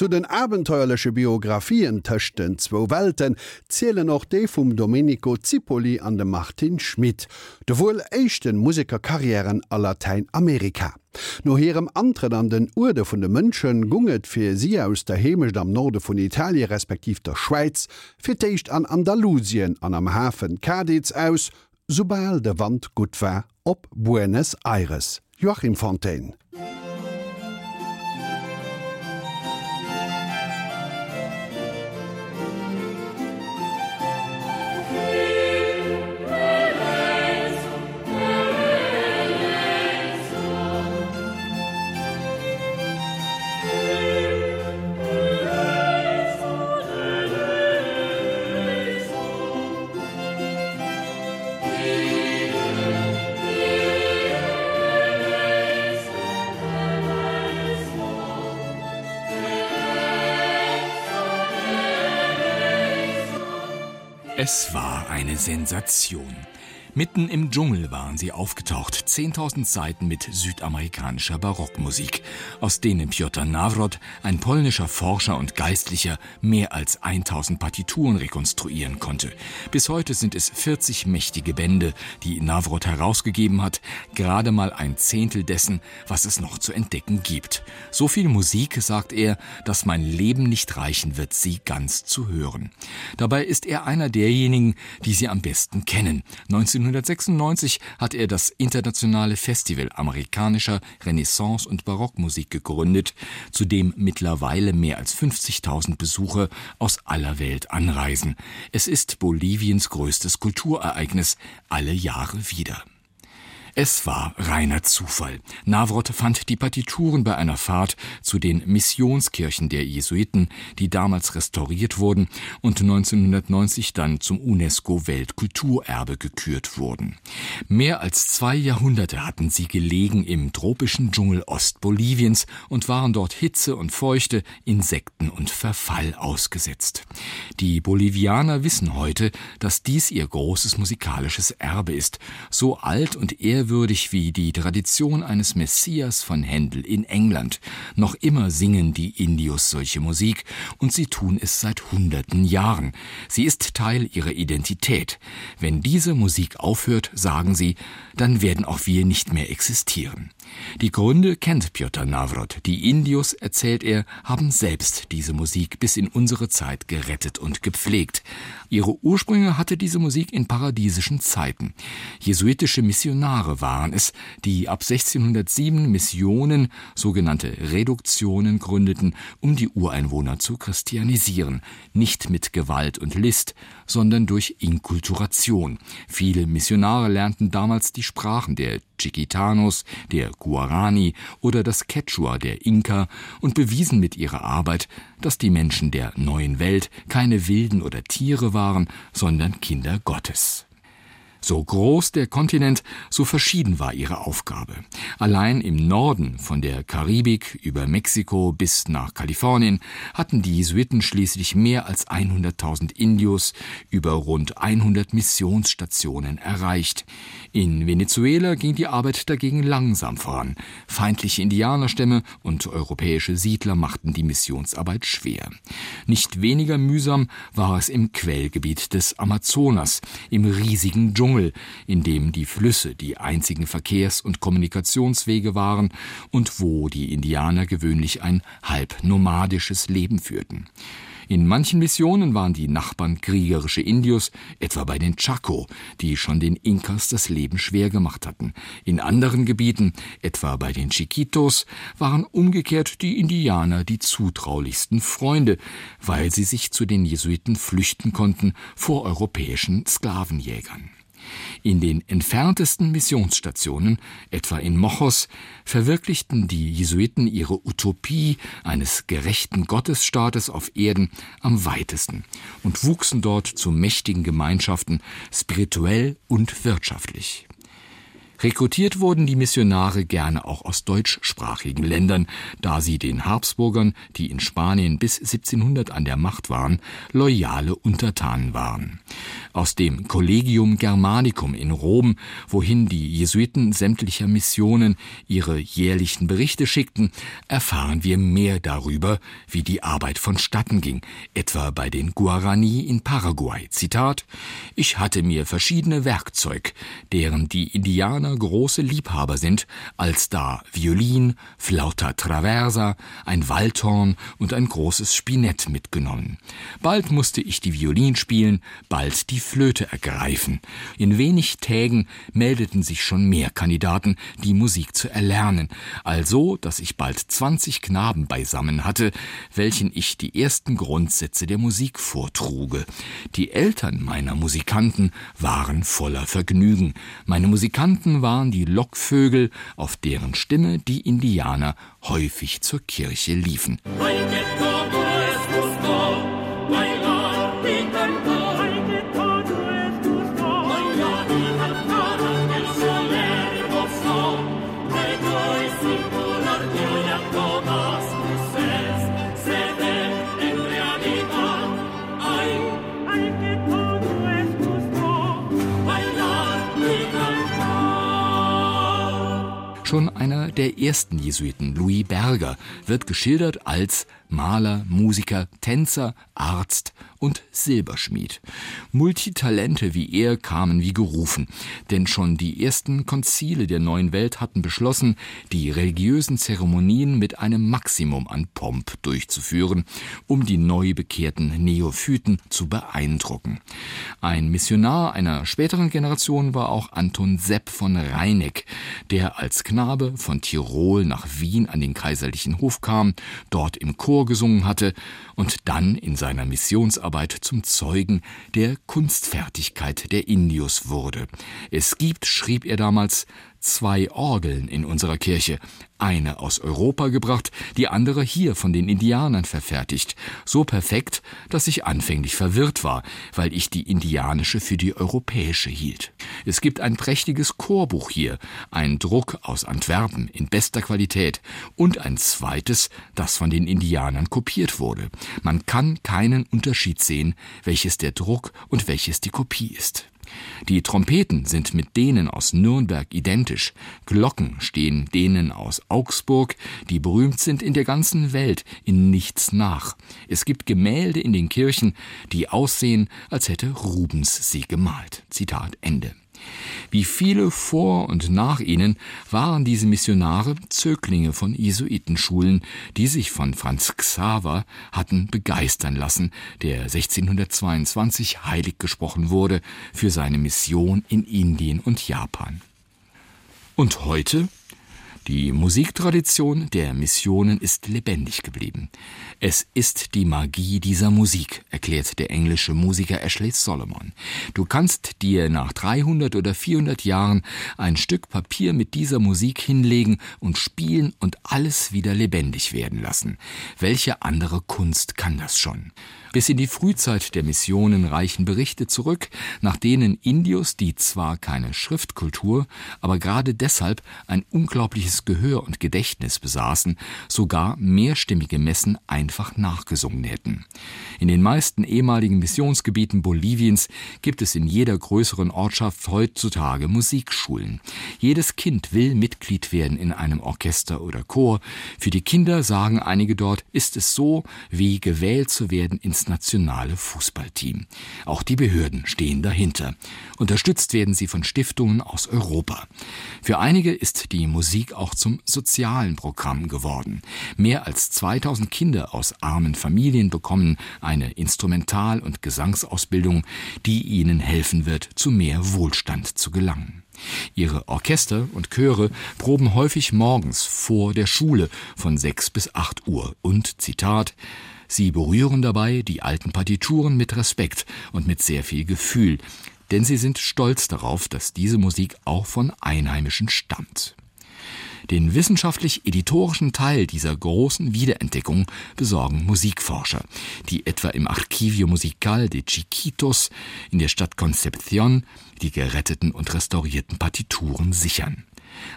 Zu den abenteuerliche Biografien töchten zwo Welten zählen noch de vum Domenico Zipoli an dem Martin Schmidt, de wohl echten Musikerkarrieren a Lateinamerika. No herem Antritt an den Urde vun de Mënschen gunget fir sie aus der Hemisch am Norde vun Italie respektiv der Schweiz, firteicht an Andalusien an am Hafen Cadiz aus, sobal de Wand gut war op Buenos Aires. Joachim Fontaine. Es war eine Sensation. Mitten im Dschungel waren sie aufgetaucht, 10.000 Seiten mit südamerikanischer Barockmusik, aus denen Piotr Nawrot, ein polnischer Forscher und Geistlicher, mehr als 1000 Partituren rekonstruieren konnte. Bis heute sind es 40 mächtige Bände, die Nawrot herausgegeben hat, gerade mal ein Zehntel dessen, was es noch zu entdecken gibt. So viel Musik, sagt er, dass mein Leben nicht reichen wird, sie ganz zu hören. Dabei ist er einer derjenigen, die sie am besten kennen. 19 1996 hat er das internationale Festival amerikanischer Renaissance und Barockmusik gegründet, zu dem mittlerweile mehr als 50.000 Besucher aus aller Welt anreisen. Es ist Boliviens größtes Kulturereignis alle Jahre wieder. Es war reiner Zufall. Navrot fand die Partituren bei einer Fahrt zu den Missionskirchen der Jesuiten, die damals restauriert wurden und 1990 dann zum UNESCO-Weltkulturerbe gekürt wurden. Mehr als zwei Jahrhunderte hatten sie gelegen im tropischen Dschungel Ostboliviens und waren dort Hitze und Feuchte, Insekten und Verfall ausgesetzt. Die Bolivianer wissen heute, dass dies ihr großes musikalisches Erbe ist, so alt und ehrwürdig ehrwürdig wie die Tradition eines Messias von Händel in England. Noch immer singen die Indios solche Musik und sie tun es seit hunderten Jahren. Sie ist Teil ihrer Identität. Wenn diese Musik aufhört, sagen sie, dann werden auch wir nicht mehr existieren. Die Gründe kennt Piotr Navrot. Die Indios, erzählt er, haben selbst diese Musik bis in unsere Zeit gerettet und gepflegt. Ihre Ursprünge hatte diese Musik in paradiesischen Zeiten. Jesuitische Missionare waren es, die ab 1607 Missionen, sogenannte Reduktionen gründeten, um die Ureinwohner zu christianisieren, nicht mit Gewalt und List, sondern durch Inkulturation. Viele Missionare lernten damals die Sprachen der Chiquitanos, der Guarani oder das Quechua der Inka und bewiesen mit ihrer Arbeit, dass die Menschen der neuen Welt keine Wilden oder Tiere waren, sondern Kinder Gottes. So groß der Kontinent, so verschieden war ihre Aufgabe. Allein im Norden von der Karibik über Mexiko bis nach Kalifornien hatten die Jesuiten schließlich mehr als 100.000 Indios über rund 100 Missionsstationen erreicht. In Venezuela ging die Arbeit dagegen langsam voran. Feindliche Indianerstämme und europäische Siedler machten die Missionsarbeit schwer. Nicht weniger mühsam war es im Quellgebiet des Amazonas, im riesigen Dschungel, in dem die Flüsse die einzigen Verkehrs- und Kommunikationswege waren und wo die Indianer gewöhnlich ein halb nomadisches Leben führten. In manchen Missionen waren die Nachbarn kriegerische Indios, etwa bei den Chaco, die schon den Inkas das Leben schwer gemacht hatten. In anderen Gebieten, etwa bei den Chiquitos, waren umgekehrt die Indianer die zutraulichsten Freunde, weil sie sich zu den Jesuiten flüchten konnten vor europäischen Sklavenjägern. In den entferntesten Missionsstationen, etwa in Mochos, verwirklichten die Jesuiten ihre Utopie eines gerechten Gottesstaates auf Erden am weitesten und wuchsen dort zu mächtigen Gemeinschaften spirituell und wirtschaftlich. Rekrutiert wurden die Missionare gerne auch aus deutschsprachigen Ländern, da sie den Habsburgern, die in Spanien bis 1700 an der Macht waren, loyale Untertanen waren. Aus dem Collegium Germanicum in Rom, wohin die Jesuiten sämtlicher Missionen ihre jährlichen Berichte schickten, erfahren wir mehr darüber, wie die Arbeit vonstatten ging, etwa bei den Guarani in Paraguay. Zitat: Ich hatte mir verschiedene Werkzeug, deren die Indianer Indianer große Liebhaber sind, als da Violin, Flauta Traversa, ein Waldhorn und ein großes Spinett mitgenommen. Bald musste ich die Violin spielen, bald die Flöte ergreifen. In wenig Tägen meldeten sich schon mehr Kandidaten, die Musik zu erlernen, also dass ich bald 20 Knaben beisammen hatte, welchen ich die ersten Grundsätze der Musik vortruge. Die Eltern meiner Musikanten waren voller Vergnügen. Meine Musikanten waren die Lockvögel, auf deren Stimme die Indianer häufig zur Kirche liefen. Meine der ersten Jesuiten, Louis Berger, wird geschildert als Maler, Musiker, Tänzer, Arzt und Silberschmied. Multitalente wie er kamen wie gerufen, denn schon die ersten Konzile der neuen Welt hatten beschlossen, die religiösen Zeremonien mit einem Maximum an Pomp durchzuführen, um die neu bekehrten Neophyten zu beeindrucken. Ein Missionar einer späteren Generation war auch Anton Sepp von Rheineck, der als Knabe von Tirol nach Wien an den kaiserlichen Hof kam, dort im Chor gesungen hatte und dann in seiner Missionsarbeit zum Zeugen der Kunstfertigkeit der Indios wurde. Es gibt, schrieb er damals, zwei Orgeln in unserer Kirche, eine aus Europa gebracht, die andere hier von den Indianern verfertigt, so perfekt, dass ich anfänglich verwirrt war, weil ich die indianische für die europäische hielt. Es gibt ein prächtiges Chorbuch hier, ein Druck aus Antwerpen in bester Qualität und ein zweites, das von den Indianern kopiert wurde. Man kann keinen Unterschied sehen, welches der Druck und welches die Kopie ist. Die Trompeten sind mit denen aus Nürnberg identisch, Glocken stehen denen aus Augsburg, die berühmt sind in der ganzen Welt in nichts nach. Es gibt Gemälde in den Kirchen, die aussehen, als hätte Rubens sie gemalt. Zitat Ende. Wie viele vor und nach ihnen waren diese Missionare Zöglinge von Jesuitenschulen, die sich von Franz Xaver hatten begeistern lassen, der 1622 heilig gesprochen wurde für seine Mission in Indien und Japan. Und heute Die Musiktradition der Missionen ist lebendig geblieben. Es ist die Magie dieser Musik, erklärt der englische Musiker Ashley Solomon. Du kannst dir nach 300 oder 400 Jahren ein Stück Papier mit dieser Musik hinlegen und spielen und alles wieder lebendig werden lassen. Welche andere Kunst kann das schon? Bis in die Frühzeit der Missionen reichen Berichte zurück, nach denen Indios, die zwar keine Schriftkultur, aber gerade deshalb ein unglaubliches Gehör und Gedächtnis besaßen, sogar mehrstimmige Messen einfach nachgesungen hätten. In den meisten ehemaligen Missionsgebieten Boliviens gibt es in jeder größeren Ortschaft heutzutage Musikschulen. Jedes Kind will Mitglied werden in einem Orchester oder Chor. Für die Kinder sagen einige dort, ist es so, wie gewählt zu werden ins ins nationale Fußballteam. Auch die Behörden stehen dahinter. Unterstützt werden sie von Stiftungen aus Europa. Für einige ist die Musik auch zum sozialen Programm geworden. Mehr als 2000 Kinder aus armen Familien bekommen eine Instrumental- und Gesangsausbildung, die ihnen helfen wird, zu mehr Wohlstand zu gelangen. Ihre Orchester und Chöre proben häufig morgens vor der Schule von 6 bis 8 Uhr und Zitat Sie berühren dabei die alten Partituren mit Respekt und mit sehr viel Gefühl, denn sie sind stolz darauf, dass diese Musik auch von Einheimischen stammt. Den wissenschaftlich-editorischen Teil dieser großen Wiederentdeckung besorgen Musikforscher, die etwa im Archivio Musical de Chiquitos in der Stadt Concepción die geretteten und restaurierten Partituren sichern.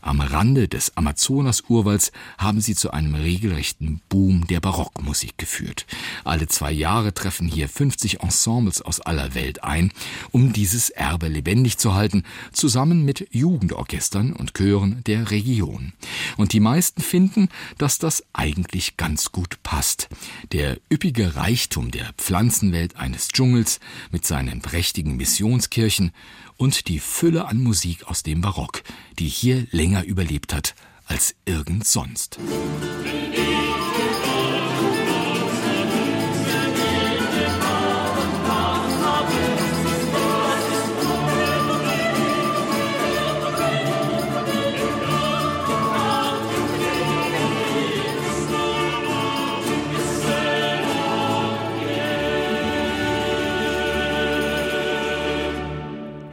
Am Rande des Amazonas-Urwalds haben sie zu einem regelrechten Boom der Barockmusik geführt. Alle zwei Jahre treffen hier 50 Ensembles aus aller Welt ein, um dieses Erbe lebendig zu halten, zusammen mit Jugendorchestern und Chören der Region. Und die meisten finden, dass das eigentlich ganz gut passt. Der üppige Reichtum der Pflanzenwelt eines Dschungels mit seinen prächtigen Missionskirchen und die Fülle an Musik aus dem Barock, die hier länger überlebt hat als irgend sonst. Musik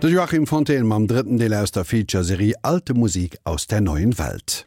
Joachim Fontaine mam dritten Deel aus der Featureserie Alte Musik aus der neuen Welt.